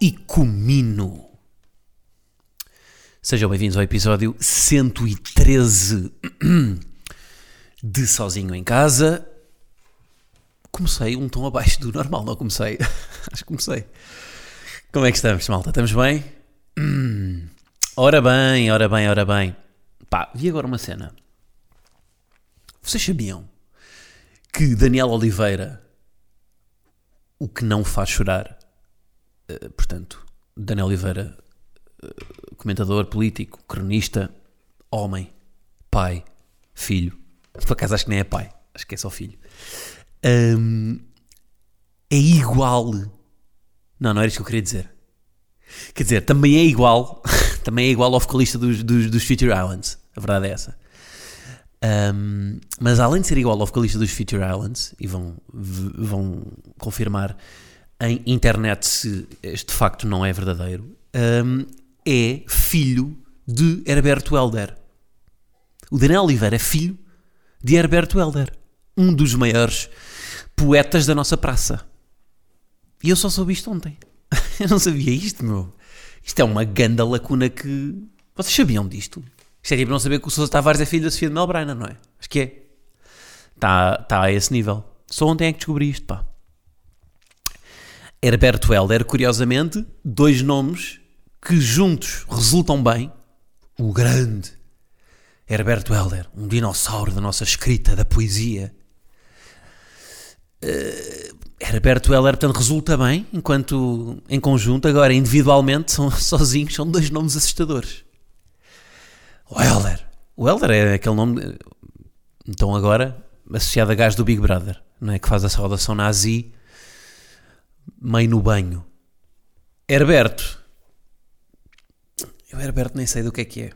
e comino? Sejam bem-vindos ao episódio 113 de Sozinho em Casa. Comecei um tom abaixo do normal, não comecei? Acho que comecei. Como é que estamos, malta? Estamos bem? Ora bem, ora bem, ora bem. Pá, vi agora uma cena. Vocês sabiam que Daniel Oliveira o que não faz chorar. Uh, portanto, Daniel Oliveira, uh, comentador, político, cronista, homem, pai, filho. Por acaso acho que nem é pai, acho que é só filho. Um, é igual. Não, não era isso que eu queria dizer. Quer dizer, também é igual. também é igual ao vocalista dos, dos, dos Future Islands. A verdade é essa. Um, mas além de ser igual ao vocalista dos Future Islands, e vão, vão confirmar em internet se este facto não é verdadeiro, um, é filho de Herberto Helder. O Daniel Oliveira é filho de Herberto Helder, um dos maiores poetas da nossa praça. E eu só soube isto ontem. eu não sabia isto, meu. Isto é uma ganda lacuna que. Vocês sabiam disto? Isto é tipo não saber que o Sousa Tavares é filho da Sofia de Melbreina, não é? Acho que é. Está tá a esse nível. Só ontem é que descobri isto, pá. Herberto Helder, curiosamente, dois nomes que juntos resultam bem. O grande Herberto Helder, um dinossauro da nossa escrita, da poesia. Uh, Herberto Helder, portanto, resulta bem, enquanto em conjunto, agora individualmente, são, sozinhos, são dois nomes assustadores. O Helder. O Helder é aquele nome, então agora, associado a gajo do Big Brother, não é? Que faz a saudação nazi meio no banho. Herberto. Eu, Herberto, nem sei do que é que é.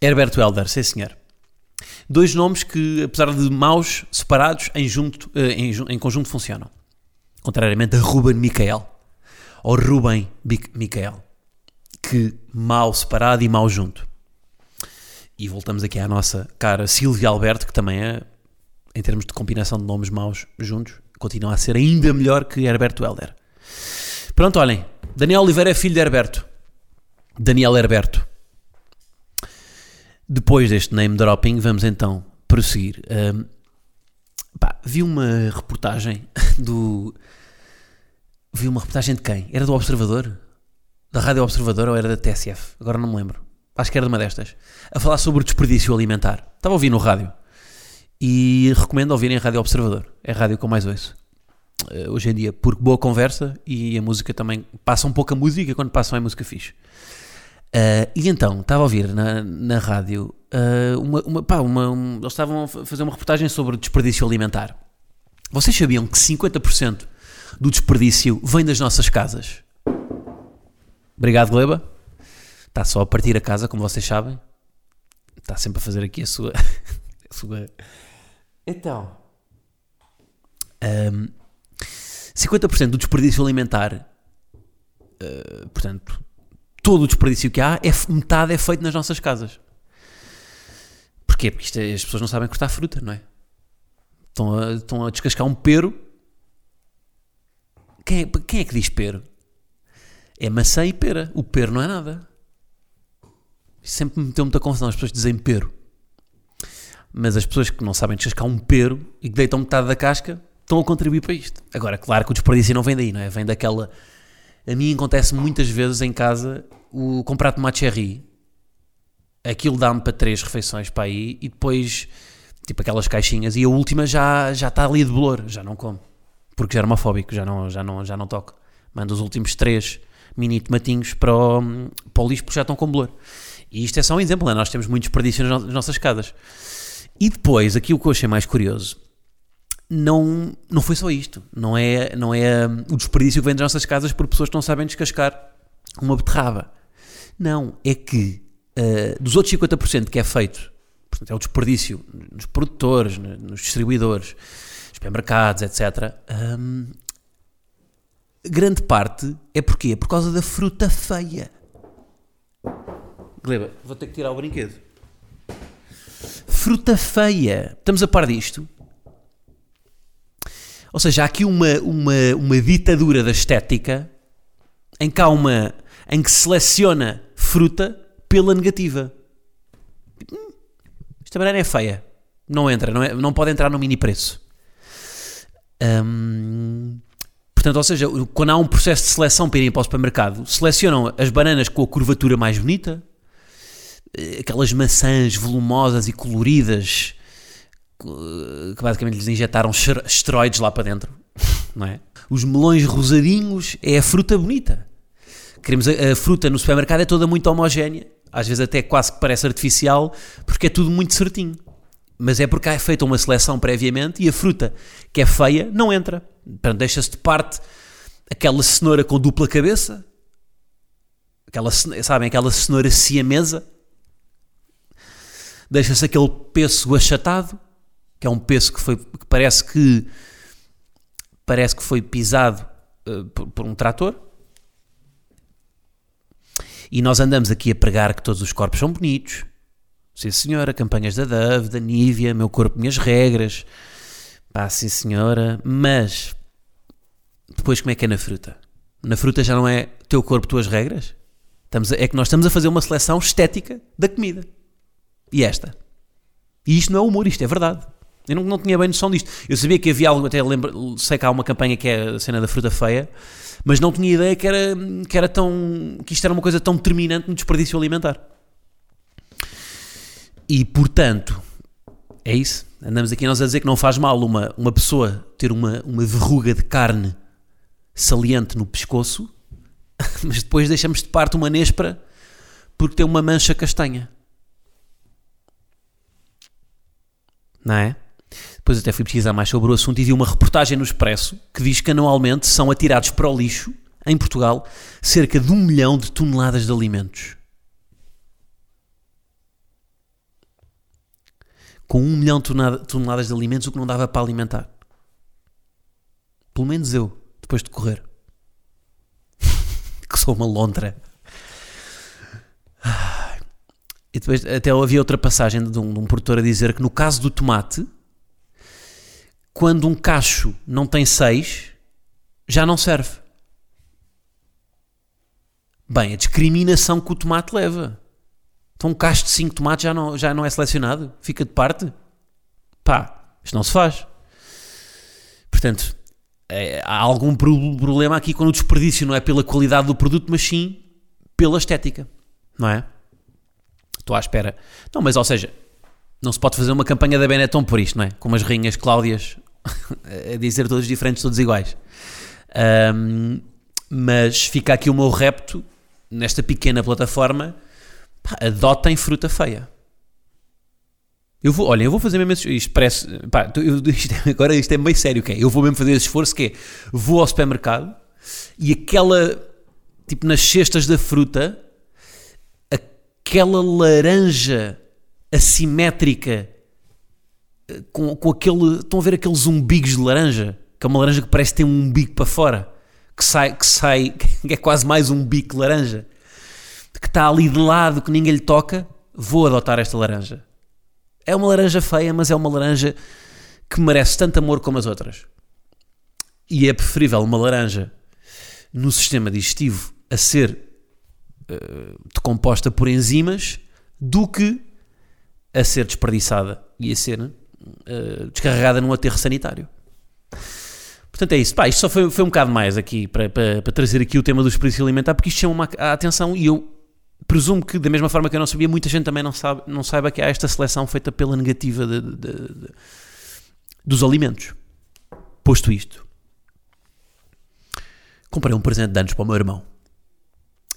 Herberto Helder, sim senhor. Dois nomes que, apesar de maus, separados, em, junto, em, em conjunto funcionam. Contrariamente a Ruben Micael. Ou Ruben Micael. Que mal separado e mal junto. E voltamos aqui à nossa cara Silvia Alberto, que também é, em termos de combinação de nomes maus juntos, continua a ser ainda melhor que Herberto Helder. Pronto, olhem. Daniel Oliveira é filho de Herberto. Daniel Herberto. Depois deste name dropping, vamos então prosseguir. Um, pá, vi uma reportagem do. Vi uma reportagem de quem? Era do Observador? Da Rádio Observador ou era da TSF? Agora não me lembro acho que era de uma destas, a falar sobre o desperdício alimentar. Estava a ouvir no rádio. E recomendo ouvirem a Rádio Observador. É a rádio que eu mais ouço. Uh, hoje em dia, porque boa conversa e a música também. Passa um pouco a música quando passam é música fixe. Uh, e então, estava a ouvir na, na rádio uh, uma, uma, pá, uma um, eles estavam a fazer uma reportagem sobre desperdício alimentar. Vocês sabiam que 50% do desperdício vem das nossas casas? Obrigado, Gleba. Está só a partir a casa, como vocês sabem. Está sempre a fazer aqui a sua. a sua... Então. Um, 50% do desperdício alimentar, uh, portanto, todo o desperdício que há, é, metade é feito nas nossas casas. Porquê? Porque isto é, as pessoas não sabem cortar fruta, não é? Estão a, estão a descascar um pero. Quem é, quem é que diz pero? É maçã e pera. O pero não é nada sempre me meteu muita confusão as pessoas dizem pero. Mas as pessoas que não sabem descascar um pero e que deitam metade da casca estão a contribuir para isto. Agora, claro que o desperdício não vem daí, não é? Vem daquela. A mim acontece muitas vezes em casa o comprar tomate cherry. Aquilo dá-me para três refeições para aí e depois, tipo aquelas caixinhas, e a última já, já está ali de bolor, já não como. Porque já era homofóbico, já não, já não, já não toco. Mando os últimos três mini tomatinhos para o, para o lixo porque já estão com bolor. E isto é só um exemplo, né? nós temos muitos desperdício nas nossas casas. E depois, aqui o que eu achei mais curioso, não, não foi só isto. Não é, não é hum, o desperdício que vem das nossas casas por pessoas que não sabem descascar uma beterraba. Não, é que uh, dos outros 50% que é feito, portanto, é o desperdício nos produtores, nos distribuidores, supermercados, etc. Um, grande parte é porquê? É por causa da fruta feia. Gleba, vou ter que tirar o brinquedo. Fruta feia. Estamos a par disto? Ou seja, há aqui uma, uma, uma ditadura da estética em que há uma. em que seleciona fruta pela negativa. Hum, esta banana é feia. Não entra, não, é, não pode entrar no mini preço. Hum, portanto, ou seja, quando há um processo de seleção para irem para o supermercado, selecionam as bananas com a curvatura mais bonita, aquelas maçãs volumosas e coloridas que basicamente lhes injetaram esteroides lá para dentro, não é? Os melões rosadinhos é a fruta bonita. Queremos a, a, fruta no supermercado é toda muito homogénea, às vezes até quase que parece artificial, porque é tudo muito certinho. Mas é porque é feita uma seleção previamente e a fruta que é feia não entra. Portanto, deixa-se de parte aquela cenoura com dupla cabeça, aquela, sabem, aquela cenoura siamesa, deixa-se aquele pêssego achatado, que é um pêssego que, foi, que parece que parece que foi pisado uh, por, por um trator, e nós andamos aqui a pregar que todos os corpos são bonitos. Sim, senhora, campanhas da Dove, da Nívea, meu corpo, minhas regras. Pá, sim, senhora. Mas, depois como é que é na fruta? Na fruta já não é teu corpo, tuas regras? Estamos a, é que nós estamos a fazer uma seleção estética da comida. E esta. E isto não é humor, isto é verdade. Eu não, não tinha bem noção disto. Eu sabia que havia algo, até lembro, sei que há uma campanha que é a cena da fruta feia, mas não tinha ideia que era, que era tão. que isto era uma coisa tão determinante no desperdício alimentar. E portanto, é isso. Andamos aqui nós a dizer que não faz mal uma, uma pessoa ter uma, uma verruga de carne saliente no pescoço, mas depois deixamos de parte uma néspera porque tem uma mancha castanha. Não é? Depois até fui pesquisar mais sobre o assunto e vi uma reportagem no Expresso que diz que anualmente são atirados para o lixo, em Portugal, cerca de um milhão de toneladas de alimentos. Com um milhão de toneladas de alimentos, o que não dava para alimentar. Pelo menos eu, depois de correr. que sou uma lontra. E depois até havia outra passagem de um, de um produtor a dizer que no caso do tomate quando um cacho não tem 6, já não serve. Bem, a discriminação que o tomate leva. Então um cacho de 5 tomates já não, já não é selecionado? Fica de parte? Pá, isto não se faz. Portanto, é, há algum problema aqui quando o desperdício não é pela qualidade do produto, mas sim pela estética. Não é? Estou à espera. Não, mas ou seja, não se pode fazer uma campanha da Benetton por isto, não é? Com umas rainhas Cláudias a dizer todos diferentes, todos iguais. Um, mas fica aqui o meu repto nesta pequena plataforma: pá, adotem fruta feia. Eu vou, olha, eu vou fazer mesmo esse, isto parece, pá, eu, isto, agora isto é meio sério, que é, eu vou mesmo fazer esse esforço que é, vou ao supermercado e aquela, tipo nas cestas da fruta, aquela laranja assimétrica com, com aquele. Estão a ver aqueles umbigos de laranja? Que é uma laranja que parece ter um umbigo para fora. Que sai, que sai, que é quase mais um bico de laranja. Que está ali de lado, que ninguém lhe toca. Vou adotar esta laranja. É uma laranja feia, mas é uma laranja que merece tanto amor como as outras. E é preferível uma laranja no sistema digestivo a ser decomposta por enzimas do que a ser desperdiçada e a ser uh, descarregada num aterro sanitário. Portanto, é isso. Pá, isto só foi, foi um bocado mais aqui para, para, para trazer aqui o tema do desperdício alimentar, porque isto chama a atenção e eu presumo que, da mesma forma que eu não sabia, muita gente também não, sabe, não saiba que há esta seleção feita pela negativa de, de, de, dos alimentos. Posto isto, comprei um presente de anos para o meu irmão.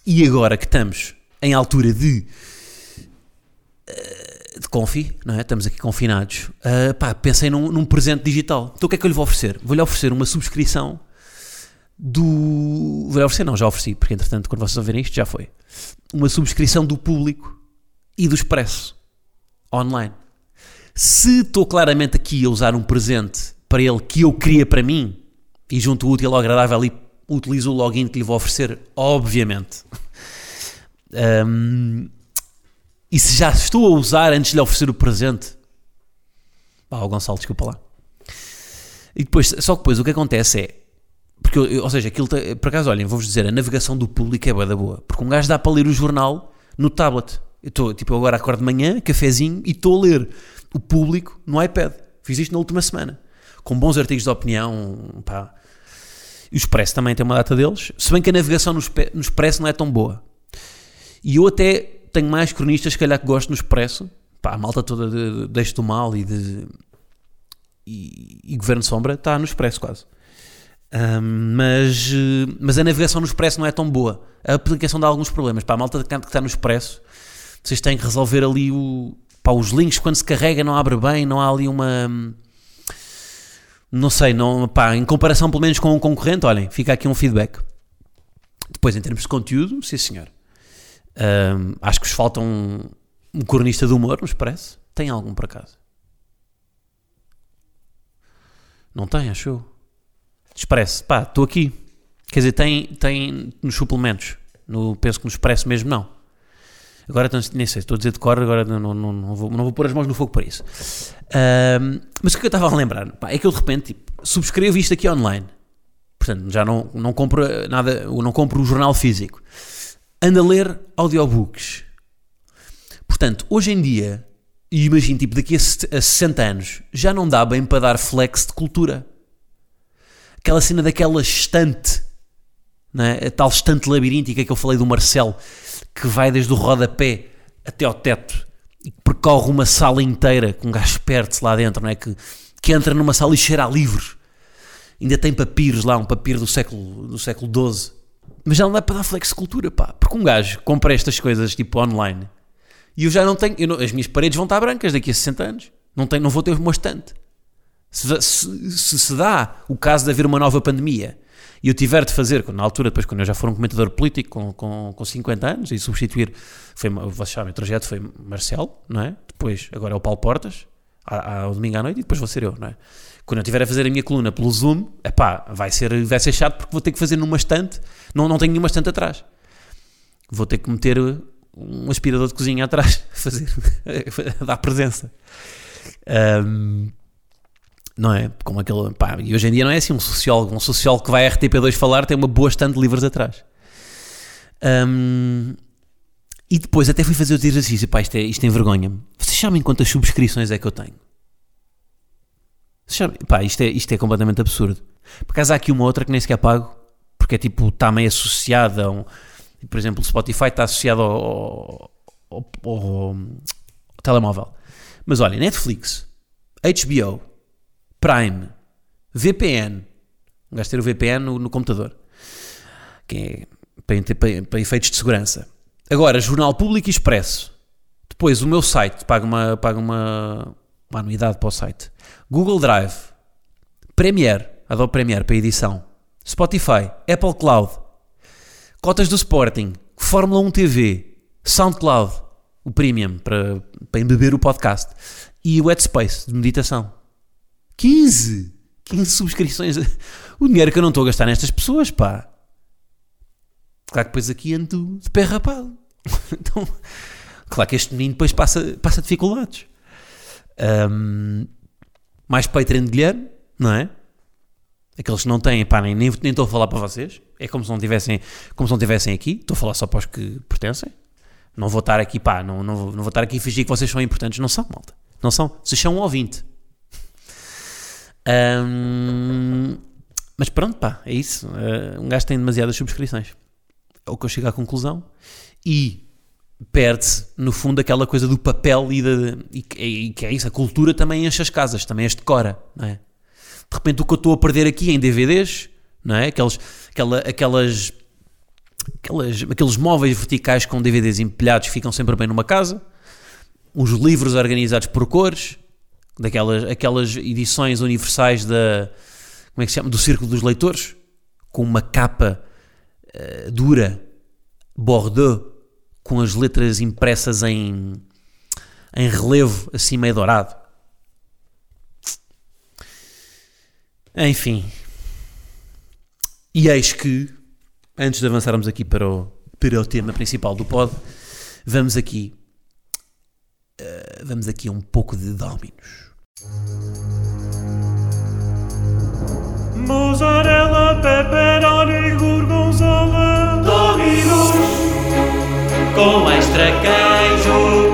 E agora que estamos em altura de. Uh, de confi, não é? Estamos aqui confinados. Uh, pá, pensei num, num, presente digital. Então o que é que eu lhe vou oferecer? Vou-lhe oferecer uma subscrição do vou oferecer, não, já ofereci, porque entretanto, quando vocês ouvirem isto, já foi. Uma subscrição do público e do expresso online. Se estou claramente aqui a usar um presente para ele que eu queria para mim e junto o útil ao agradável e utilizo o login que lhe vou oferecer, obviamente. Um, e se já estou a usar antes de lhe oferecer o presente, pá, o Gonçalo, desculpa lá. E depois, só que depois o que acontece é, porque, ou seja, aquilo, por acaso, olhem, vou-vos dizer, a navegação do público é boa da boa, porque um gajo dá para ler o jornal no tablet. Eu estou, tipo, eu agora acordo de manhã, cafezinho, e estou a ler o público no iPad. Fiz isto na última semana, com bons artigos de opinião, pá. E o Expresso também tem uma data deles, se bem que a navegação no, Expresso não é tão boa. E eu até tenho mais cronistas, se calhar, que gosto no Expresso. Pá, a malta toda de, de Deixe do Mal e de. E, e Governo Sombra está no Expresso quase. Ahm, mas, mas a navegação no Expresso não é tão boa. A aplicação dá alguns problemas. A malta que está no Expresso, vocês têm que resolver ali o. Pá, os links quando se carrega não abre bem, não há ali uma. Não sei, não, pá, em comparação pelo menos com um concorrente, olhem, fica aqui um feedback. Depois, em termos de conteúdo, sim senhor. Ahm, acho que vos falta um, um cronista de humor, nos parece? Tem algum por acaso? Não tem, acho eu. Expresso, pá, estou aqui. Quer dizer, tem, tem nos suplementos. No, penso que no Expresso mesmo não. Agora nem sei, estou a dizer de cor, agora não, não, não, vou, não vou pôr as mãos no fogo para isso. Ahm, mas o que eu estava a lembrar? Pá, é que eu de repente tipo, subscrevo isto aqui online. Portanto, já não, não compro nada, eu não compro o jornal físico. Ando a ler audiobooks. Portanto, hoje em dia, e imagino, tipo, daqui a se- a 60 anos, já não dá bem para dar flex de cultura. Aquela cena daquela estante, não é? a tal estante labiríntica que eu falei do Marcelo, que vai desde o rodapé até ao teto e que percorre uma sala inteira com um gajo perto lá dentro, não é? Que, que entra numa sala e cheira a livros. Ainda tem papiros lá, um papiro do século, do século XII. Mas já não dá para dar flexicultura, pá. Porque um gajo compra estas coisas tipo online e eu já não tenho. não- as minhas paredes vão estar brancas daqui a 60 anos. Não, tenho, não vou ter uma estante. Se, se, se se dá o caso de haver uma nova pandemia e eu tiver de fazer, na altura, depois quando eu já for um comentador político com, com, com 50 anos e substituir, foi, vocês sabem, o trajeto foi Marcelo, não é? Depois, agora é o Paulo Portas, ao domingo à noite, e depois vou ser eu, não é? Quando eu estiver a fazer a minha coluna pelo Zoom, epá, vai ser, vai ser chato porque vou ter que fazer numa estante, não, não tenho nenhuma estante atrás. Vou ter que meter um aspirador de cozinha atrás, fazer, dar presença. Ahm, não é? Como aquele. Pá, e hoje em dia não é assim. Um sociólogo, um sociólogo que vai à RTP2 falar tem uma boa estante de livros atrás. Ahm, e depois até fui fazer o exercício. Pá, isto, é, isto envergonha-me. Vocês sabem quantas subscrições é que eu tenho? Pá, isto é, isto é completamente absurdo. Por acaso há aqui uma outra que nem sequer pago, porque é tipo, está meio associada a um. Por exemplo, o Spotify está associado ao, ao- ao- ao telemóvel. Mas olha, Netflix, HBO, Prime, VPN. Gajo ter o VPN no, no computador. Que é para, para- para efeitos de segurança. Agora, Jornal Público e Expresso. Depois, o meu site paga uma, uma, uma anuidade para o site. Google Drive, Premiere, Adobe Premiere para edição. Spotify, Apple Cloud, cotas do Sporting, Fórmula 1 TV, SoundCloud, o Premium para, para embeber o podcast e o Headspace de meditação. 15! 15 subscrições. O dinheiro que eu não estou a gastar nestas pessoas, pá. Claro que depois aqui ando de pé rapado. Então, claro que este menino depois passa, passa dificuldades. Ahm, mais Patreon de Guilherme, não é? Aqueles que não têm, pá, nem, nem, nem estou a falar para vocês. É como se não tivessem, como se não tivessem aqui. Estou a falar só para os que pertencem. Não vou estar aqui, pá, não, não, não vou estar aqui a fingir que vocês são importantes. Não são, malta. Não são. Vocês são um ouvinte. Ahm, mas pronto, pá, é isso. Ah, um gajo tem demasiadas subscrições. É o que eu chego à conclusão. E perde-se, no fundo, aquela coisa do papel e, e, e que é isso. A cultura também enche as casas, também as decora, não é? De repente, o que eu estou a perder aqui em DVDs, não é? Aqueles, aquela, aquelas, aquelas, aqueles móveis verticais com DVDs empilhados ficam sempre bem numa casa, os livros organizados por cores, daquelas aquelas edições universais da como é que se chama? do Círculo dos Leitores, com uma capa uh, dura, Bordeaux, com as letras impressas em, em relevo, assim meio dourado. Enfim. E eis que, antes de avançarmos aqui para o, para o tema principal do pod, vamos aqui. Uh, vamos aqui a um pouco de Dominos. Mozzarella, pepperoni, gorgonzola Dominos Com extra queijo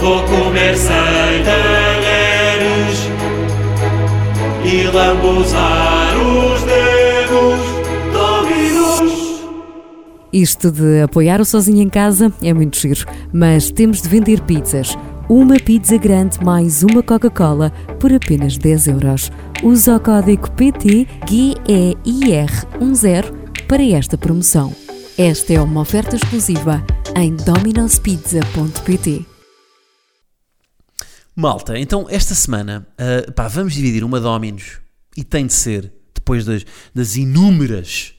Vou comer sem talheres E lambuzar os dedos. Isto de apoiar o sozinho em casa é muito giro, mas temos de vender pizzas. Uma pizza grande mais uma Coca-Cola por apenas 10 euros. Usa o código PTGEIR10 para esta promoção. Esta é uma oferta exclusiva em dominospizza.pt. Malta, então esta semana uh, pá, vamos dividir uma Dominos e tem de ser, depois das, das inúmeras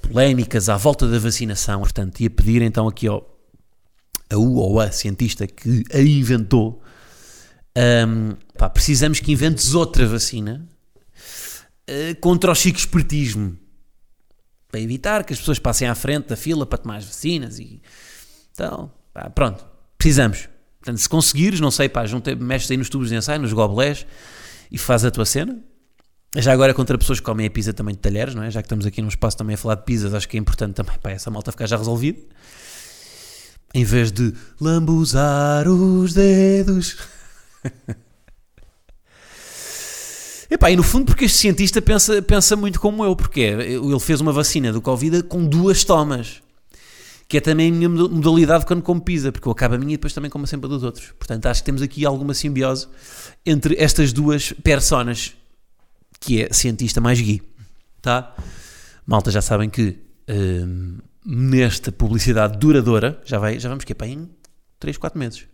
polémicas à volta da vacinação, portanto, ia pedir então aqui ao, a U ou a cientista que a inventou, um, pá, precisamos que inventes outra vacina uh, contra o chico espertismo para evitar que as pessoas passem à frente da fila para tomar as vacinas e então, pá, pronto, precisamos. Portanto, se conseguires, não sei, pá, mexes aí nos tubos de ensaio, nos gobelés e faz a tua cena. Já agora contra pessoas que comem a pizza também de talheres, não é? Já que estamos aqui num espaço também a falar de pizzas, acho que é importante também para essa malta ficar já resolvida. Em vez de lambuzar os dedos. Epá, e no fundo porque este cientista pensa, pensa muito como eu, porque é, ele fez uma vacina do Covid com duas tomas, que é também a minha modalidade quando como pizza, porque eu acabo a minha e depois também como sempre a dos outros. Portanto, acho que temos aqui alguma simbiose entre estas duas personas, que é cientista mais gui, tá? Malta, já sabem que hum, nesta publicidade duradoura, já, vai, já vamos que é para em 3, 4 meses,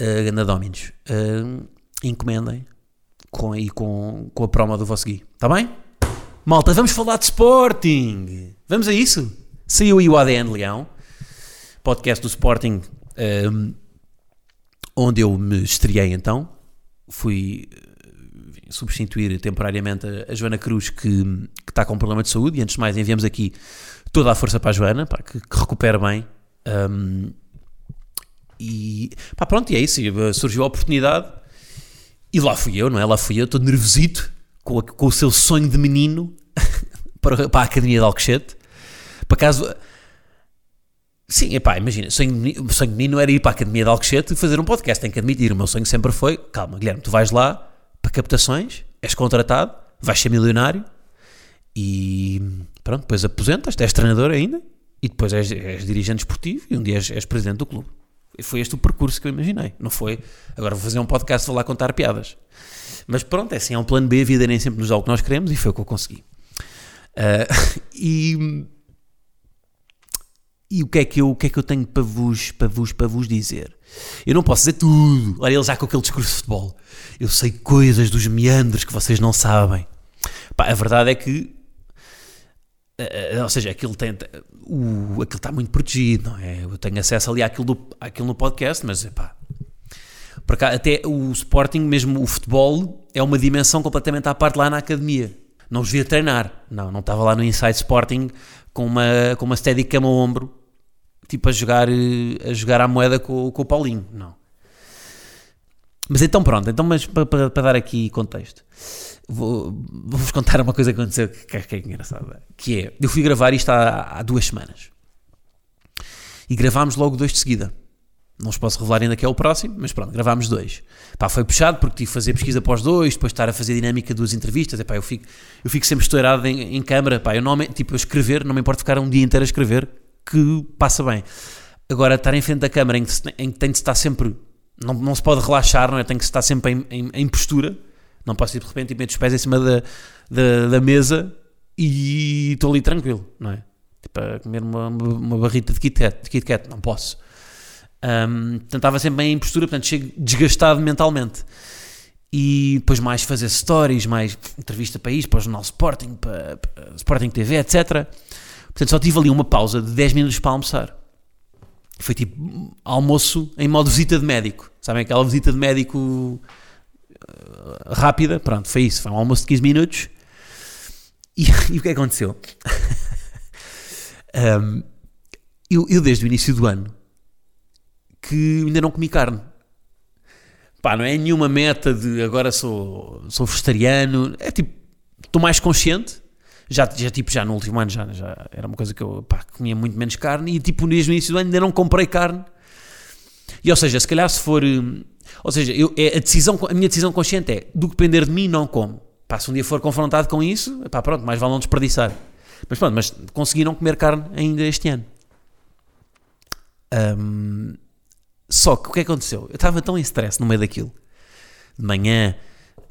uh, na Dominos, uh, encomendem com, aí, com, com a promo do vosso Gui. Está bem? Malta, vamos falar de Sporting. Vamos a isso? Saiu aí o ADN Leão, podcast do Sporting, um, onde eu me estreiei então. Fui uh, substituir temporariamente a, a Joana Cruz, que, que está com um problema de saúde. E antes de mais, enviamos aqui toda a força para a Joana, pá, que, que recupere bem. Um, e pá, pronto, e é isso. Surgiu a oportunidade e lá fui eu, não é? Lá fui eu, todo nervosito, com, a, com o seu sonho de menino para, para a Academia de Alcochete. Para caso. Sim, epá, imagina, sonho, o sonho de menino era ir para a Academia de Alcochete e fazer um podcast. Tenho que admitir, o meu sonho sempre foi: calma, Guilherme, tu vais lá para captações, és contratado, vais ser milionário e pronto, depois aposentas, és treinador ainda e depois és, és dirigente esportivo e um dia és, és presidente do clube. Foi este o percurso que eu imaginei. Não foi, agora vou fazer um podcast, vou lá contar piadas. Mas pronto, é assim, é um plano B, a vida nem sempre nos dá o que nós queremos e foi o que eu consegui. Uh, e, e o que, é que eu, o que é que eu tenho para vos, para, vos, para vos dizer? Eu não posso dizer tudo. Olha, ele já com aquele discurso de futebol. Eu sei coisas dos meandros que vocês não sabem. Pá, a verdade é que ou seja, aquilo, tem, o, aquilo está muito protegido, não é? Eu tenho acesso ali àquilo, do, àquilo no podcast, mas pá, para cá, até o Sporting, mesmo o futebol, é uma dimensão completamente à parte lá na academia. Não os via treinar, não, não estava lá no Inside Sporting com uma, com uma steadicam ao ombro, tipo a jogar, a jogar à moeda com, com o Paulinho, não. Mas então pronto, então, mas para, para, para dar aqui contexto vou, vou-vos contar uma coisa que aconteceu que, que é engraçada. Que é, eu fui gravar isto há, há duas semanas. E gravámos logo dois de seguida. Não os posso revelar ainda que é o próximo, mas pronto, gravámos dois. Pá, foi puxado porque tive que fazer pesquisa os dois, depois estar a fazer dinâmica duas entrevistas. Epá, eu, fico, eu fico sempre estourado em, em câmara. Pá, eu não, tipo, eu escrever, não me importa ficar um dia inteiro a escrever, que passa bem. Agora, estar em frente da câmara em que, em que tem de estar sempre. Não, não se pode relaxar, não é? Tem que estar sempre em, em, em postura não posso ir de repente e meter os pés em cima da, da, da mesa e estou ali tranquilo, não é? Tipo a comer uma, uma barrita de Kit Kat, de Kit Kat não posso. Um, portanto, estava sempre bem em postura, portanto, chego desgastado mentalmente. e depois mais fazer stories, mais entrevista para isto, para o jornal Sporting, para, para Sporting TV, etc. Portanto, só tive ali uma pausa de 10 minutos para almoçar. Foi tipo almoço em modo visita de médico. Sabem aquela visita de médico uh, rápida? Pronto, foi isso. Foi um almoço de 15 minutos. E, e o que aconteceu? um, eu, eu, desde o início do ano, que ainda não comi carne. Pá, não é nenhuma meta de agora sou, sou vegetariano. É tipo, estou mais consciente. Já, já, tipo, já no último ano já, já era uma coisa que eu pá, comia muito menos carne e tipo, desde o início do ano ainda não comprei carne. E ou seja, se calhar se for. Hum, ou seja, eu, é a, decisão, a minha decisão consciente é do que depender de mim, não como. Pá, se um dia for confrontado com isso, pá, pronto, mais vale não desperdiçar. Mas pronto, mas consegui não comer carne ainda este ano. Um, só que o que aconteceu? Eu estava tão em stress no meio daquilo. De manhã,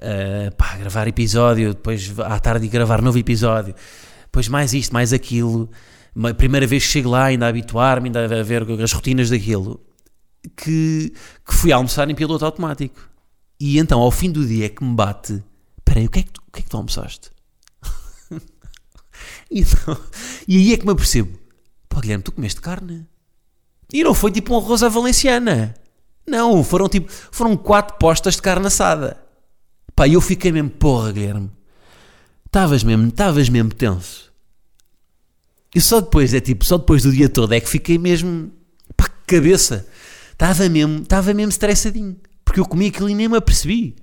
uh, pá, gravar episódio, depois à tarde gravar novo episódio, depois mais isto, mais aquilo. A primeira vez que chego lá, ainda a habituar-me, ainda a ver as rotinas daquilo, que, que fui almoçar em piloto automático. E então, ao fim do dia, é que me bate: peraí, o que é que tu, o que é que tu almoçaste? e, então, e aí é que me apercebo: pá, Guilherme, tu comeste carne? E não foi tipo um arroz à valenciana. Não, foram tipo, foram quatro postas de carne assada. Pá, eu fiquei mesmo, porra, Guilherme. Estavas mesmo, estavas mesmo tenso. E só depois, é tipo, só depois do dia todo é que fiquei mesmo, pá, cabeça. Estava mesmo, estava mesmo estressadinho. Porque eu comi aquilo e nem me apercebi.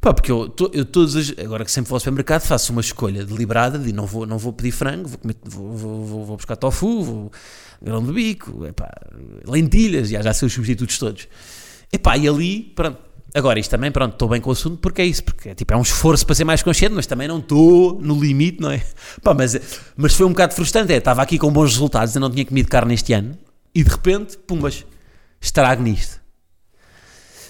Pá, porque eu, eu todos as, agora que sempre vou ao supermercado faço uma escolha deliberada de não vou, não vou pedir frango, vou, comer, vou, vou, vou buscar tofu, vou, grão de bico, epá, lentilhas, já, já sei os substitutos todos. Epá, e ali, pronto. Agora, isto também, pronto, estou bem com o assunto porque é isso, porque tipo, é um esforço para ser mais consciente, mas também não estou no limite, não é? Pá, mas, mas foi um bocado frustrante, é, estava aqui com bons resultados, eu não tinha comido carne este ano, e de repente, pumbas, estrago nisto.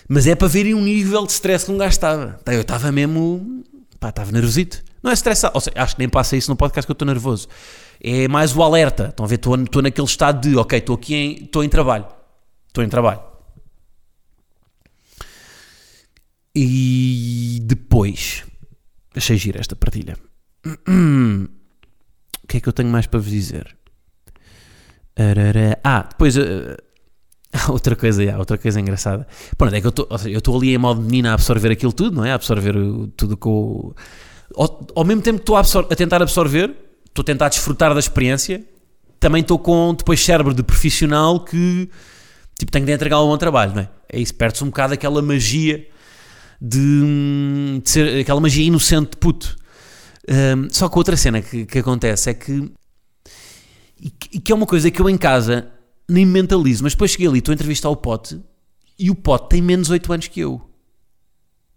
Mas é para verem um nível de stress que um gajo estava. Eu estava mesmo. Pá, estava nervosito. Não é estressado. Ou seja, acho que nem passa isso no podcast que eu estou nervoso. É mais o alerta. Estão a ver? Estou, estou naquele estado de, ok, estou aqui em, estou em trabalho. Estou em trabalho. E depois. Achei gira esta partilha. O que é que eu tenho mais para vos dizer? Ah, depois uh, outra coisa, outra coisa engraçada. Pronto, é que eu estou ali em modo menina a absorver aquilo tudo, não é? A absorver tudo com. Ao, ao mesmo tempo que estou a, a, tentar absorver, estou a tentar desfrutar da experiência, também estou com depois cérebro de profissional que tipo tenho de entregar um bom trabalho, não é? É isso, perde-se um bocado aquela magia de, de, ser aquela magia inocente de puto. Um, só que outra cena que, que acontece é que e que é uma coisa que eu em casa nem mentalizo, mas depois cheguei ali, estou a entrevistar o Pote e o Pote tem menos 8 anos que eu.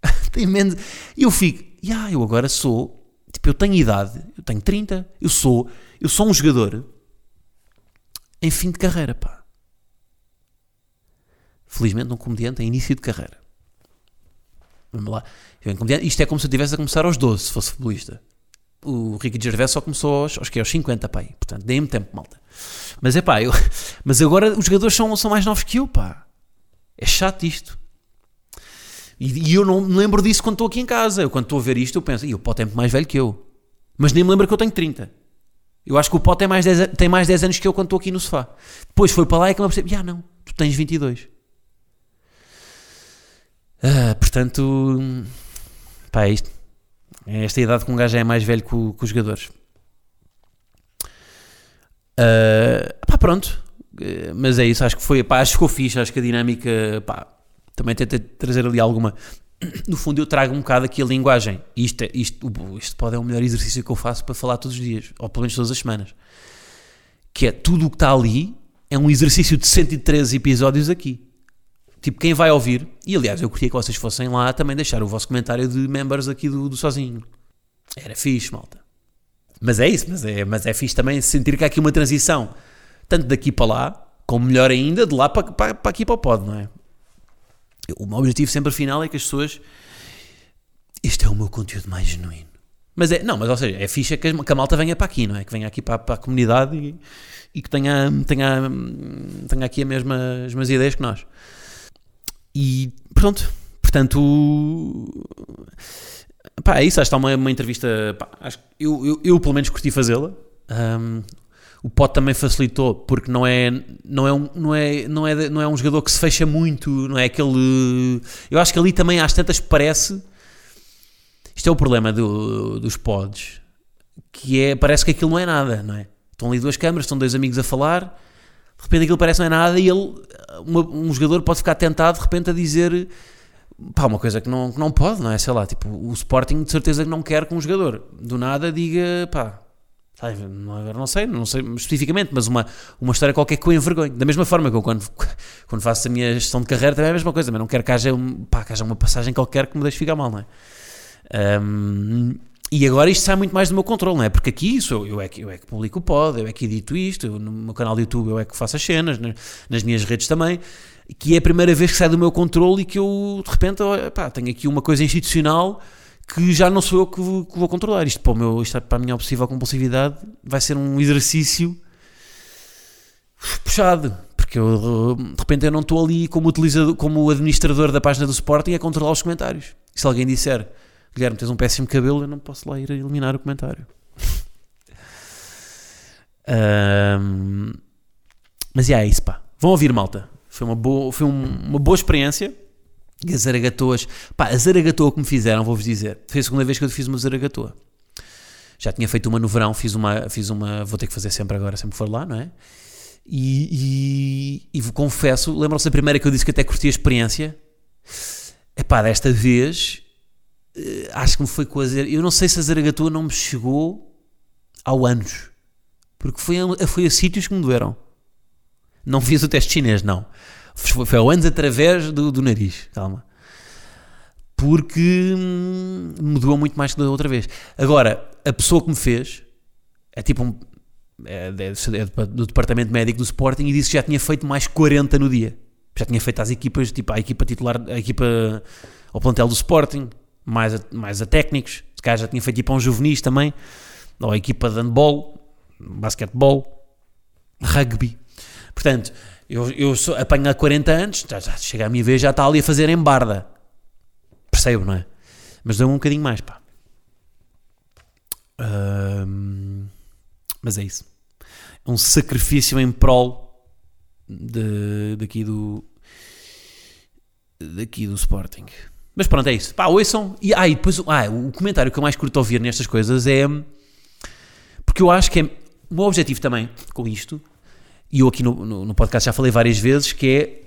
tem menos. E eu fico, yeah, eu agora sou, tipo, eu tenho idade, eu tenho 30, eu sou, eu sou um jogador em fim de carreira, pá. Felizmente, um comediante em início de carreira. Lá. Isto é como se eu estivesse a começar aos 12, se fosse futebolista. O Ricky Gervais só começou aos, aos, que, aos 50, pá. Portanto, dei-me tempo, malta. Mas é pá, eu, mas agora os jogadores são, são mais novos que eu, pá. É chato isto. E, e eu não me lembro disso quando estou aqui em casa. Eu, quando estou a ver isto, eu penso, e o Pote é muito mais velho que eu. Mas nem me lembro que eu tenho 30. Eu acho que o Pote tem mais 10, tem mais 10 anos que eu quando estou aqui no sofá. Depois foi para lá e que me percebo, ah não, tu tens 22. Ah, portanto, pá, é isto. É esta idade que um gajo é mais velho que, o, que os jogadores. Uh, pá, pronto. Uh, mas é isso, acho que foi, pá, acho que ficou fixe, acho que a dinâmica, pá, também tentei trazer ali alguma. No fundo, eu trago um bocado aqui a linguagem. Isto, é, isto, isto pode é o melhor exercício que eu faço para falar todos os dias, ou pelo menos todas as semanas. Que é tudo o que está ali é um exercício de 113 episódios aqui. Tipo, quem vai ouvir, e aliás, eu queria que vocês fossem lá também deixar o vosso comentário de members aqui do, do Sozinho. Era fixe, malta. Mas é isso, mas é, mas é fixe também sentir que há aqui uma transição, tanto daqui para lá, como melhor ainda, de lá para, para, para aqui para o pod, não é? O meu objetivo sempre final é que as pessoas. Este é o meu conteúdo mais genuíno. Mas é, não, mas ou seja, é fixe que, que a malta venha para aqui, não é? Que venha aqui para, para a comunidade e, e que tenha, tenha, tenha aqui a mesma, as mesmas ideias que nós. E pronto, Portanto, pá, é isso. Acho que está uma, uma entrevista. Pá, acho, eu, eu, eu, pelo menos, curti fazê-la. Um, o Pote também facilitou, porque não é, não, é um, não, é, não, é, não é um jogador que se fecha muito, não é aquele. Eu acho que ali também às tantas parece. Isto é o problema do, dos pods, que é, parece que aquilo não é nada, não é? Estão ali duas câmaras, estão dois amigos a falar, de repente aquilo parece não é nada e ele, uma, um jogador pode ficar tentado de repente a dizer pá, uma coisa que não, que não pode, não é? Sei lá, tipo, o Sporting de certeza que não quer que um jogador do nada diga, pá, agora não sei, não sei especificamente, mas uma, uma história qualquer que eu envergonhe. Da mesma forma que eu quando, quando faço a minha gestão de carreira também é a mesma coisa, mas não quero que haja, pá, que haja uma passagem qualquer que me deixe ficar mal, não é? Um, e agora isto sai muito mais do meu controle, não é? Porque aqui sou, eu, é que, eu é que publico o pod, eu é que edito isto, no meu canal do YouTube eu é que faço as cenas, nas, nas minhas redes também, que é a primeira vez que sai do meu controle e que eu de repente pá, tenho aqui uma coisa institucional que já não sou eu que vou, que vou controlar. Isto para, o meu, isto para a minha obsessiva compulsividade vai ser um exercício puxado, porque eu, de repente eu não estou ali como utilizador, como administrador da página do Sporting a controlar os comentários. Se alguém disser Guilherme, tens um péssimo cabelo, eu não posso lá ir eliminar o comentário. um, mas é isso, pá. Vão ouvir, malta. Foi uma boa, foi um, uma boa experiência. E as zaragatoas, pá, a zaragatoa que me fizeram, vou-vos dizer, foi a segunda vez que eu fiz uma zaragatoa. Já tinha feito uma no verão, fiz uma, fiz uma, vou ter que fazer sempre agora, sempre for lá, não é? E, e, e confesso, lembram-se da primeira que eu disse que até curti a experiência? É pá, desta vez acho que me foi com a Eu não sei se a Zaragatua não me chegou ao anos. Porque foi a, foi a sítios que me doeram. Não fiz o teste chinês, não. Foi, foi ao anos através do, do nariz. Calma. Porque hum, me doeu muito mais que da outra vez. Agora, a pessoa que me fez é tipo um. É, é do departamento médico do Sporting e disse que já tinha feito mais 40 no dia. Já tinha feito às equipas, tipo a equipa titular, a equipa ao plantel do Sporting, mais a, mais a técnicos. Se calhar já tinha feito tipo um juvenis também, ou a equipa de handball, basquetebol, rugby. Portanto, eu, eu sou, apanho há 40 anos, já, já chega a minha vez, já está ali a fazer em barda. Percebo, não é? Mas deu um bocadinho mais, pá. Mas é isso. É um sacrifício em prol de, daqui do daqui do Sporting. Mas pronto, é isso. Pá, ouçam. E, ah, e depois ah, o comentário que eu mais curto ouvir nestas coisas é. Porque eu acho que é. O meu objetivo também com isto, e eu aqui no, no, no podcast já falei várias vezes, que é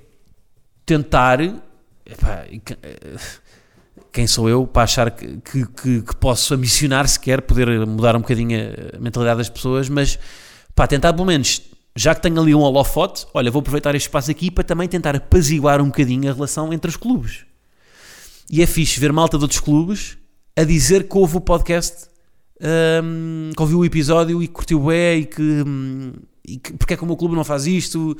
tentar. Epá, quem sou eu para achar que, que, que, que posso ambicionar sequer poder mudar um bocadinho a mentalidade das pessoas, mas para tentar pelo menos, já que tenho ali um holofote, olha, vou aproveitar este espaço aqui para também tentar apaziguar um bocadinho a relação entre os clubes. E é fixe ver malta de outros clubes a dizer que houve o podcast, um, que ouviu o episódio e que curtiu bem e que, um, e que porque é que o meu clube não faz isto.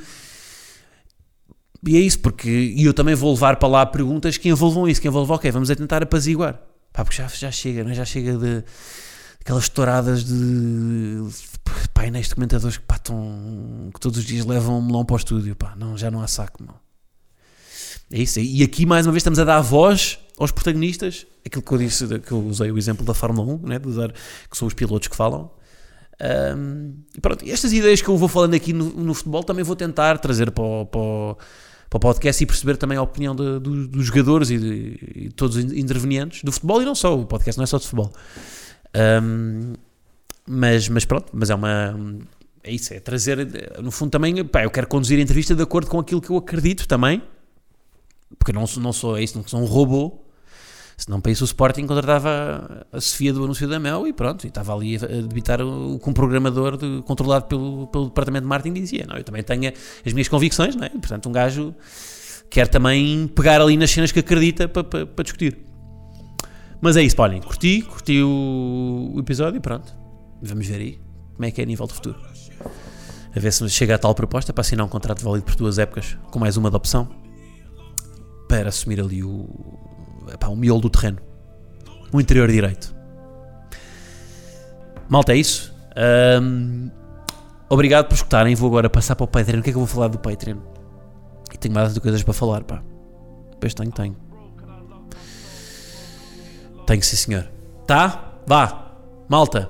E é isso, porque e eu também vou levar para lá perguntas que envolvam isso, que envolvam, ok, vamos a tentar apaziguar. Pá, porque já, já chega, não é? já chega de aquelas touradas de, de painéis de comentadores que, pá, tão, que todos os dias levam um melão para o estúdio, pá, não, já não há saco, não. É isso. E aqui, mais uma vez, estamos a dar voz aos protagonistas. Aquilo que eu disse, que eu usei o exemplo da Fórmula 1, né, de usar, que são os pilotos que falam. Um, e pronto, estas ideias que eu vou falando aqui no, no futebol também vou tentar trazer para o, para, o, para o podcast e perceber também a opinião de, de, dos jogadores e de, todos os intervenientes do futebol e não só. O podcast não é só de futebol. Um, mas, mas pronto, mas é uma. É isso, é trazer. No fundo, também. Pá, eu quero conduzir a entrevista de acordo com aquilo que eu acredito também porque eu não, não sou isso, não sou um robô. Senão para isso o Sporting contratava a Sofia do anúncio da Mel e pronto, e estava ali a debitar o, com um programador de, controlado pelo, pelo departamento de marketing dizia, não, eu também tenho as minhas convicções, não é? Portanto um gajo quer também pegar ali nas cenas que acredita para, para, para discutir. Mas é isso, Paulinho, curti, curti o, o, episódio e pronto, vamos ver aí como é que é a nível do futuro. A ver se chega a tal proposta para assinar um contrato válido por duas épocas, com mais uma de opção para assumir ali o, epá, o miolo do terreno, o interior direito. Malta, é isso. Um, obrigado por escutarem. Vou agora passar para o Patreon. O que é que eu vou falar do Patreon? E tenho mais de coisas para falar, pá. Depois tenho, tenho. Tenho sim, senhor. Tá? Vá. Malta.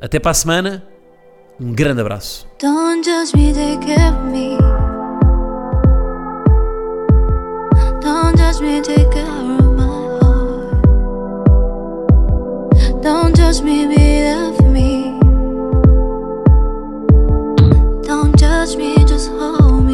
Até para a semana. Um grande abraço. Don't touch me, take care of my heart. Don't judge me, be there for me. Don't judge me, just hold me.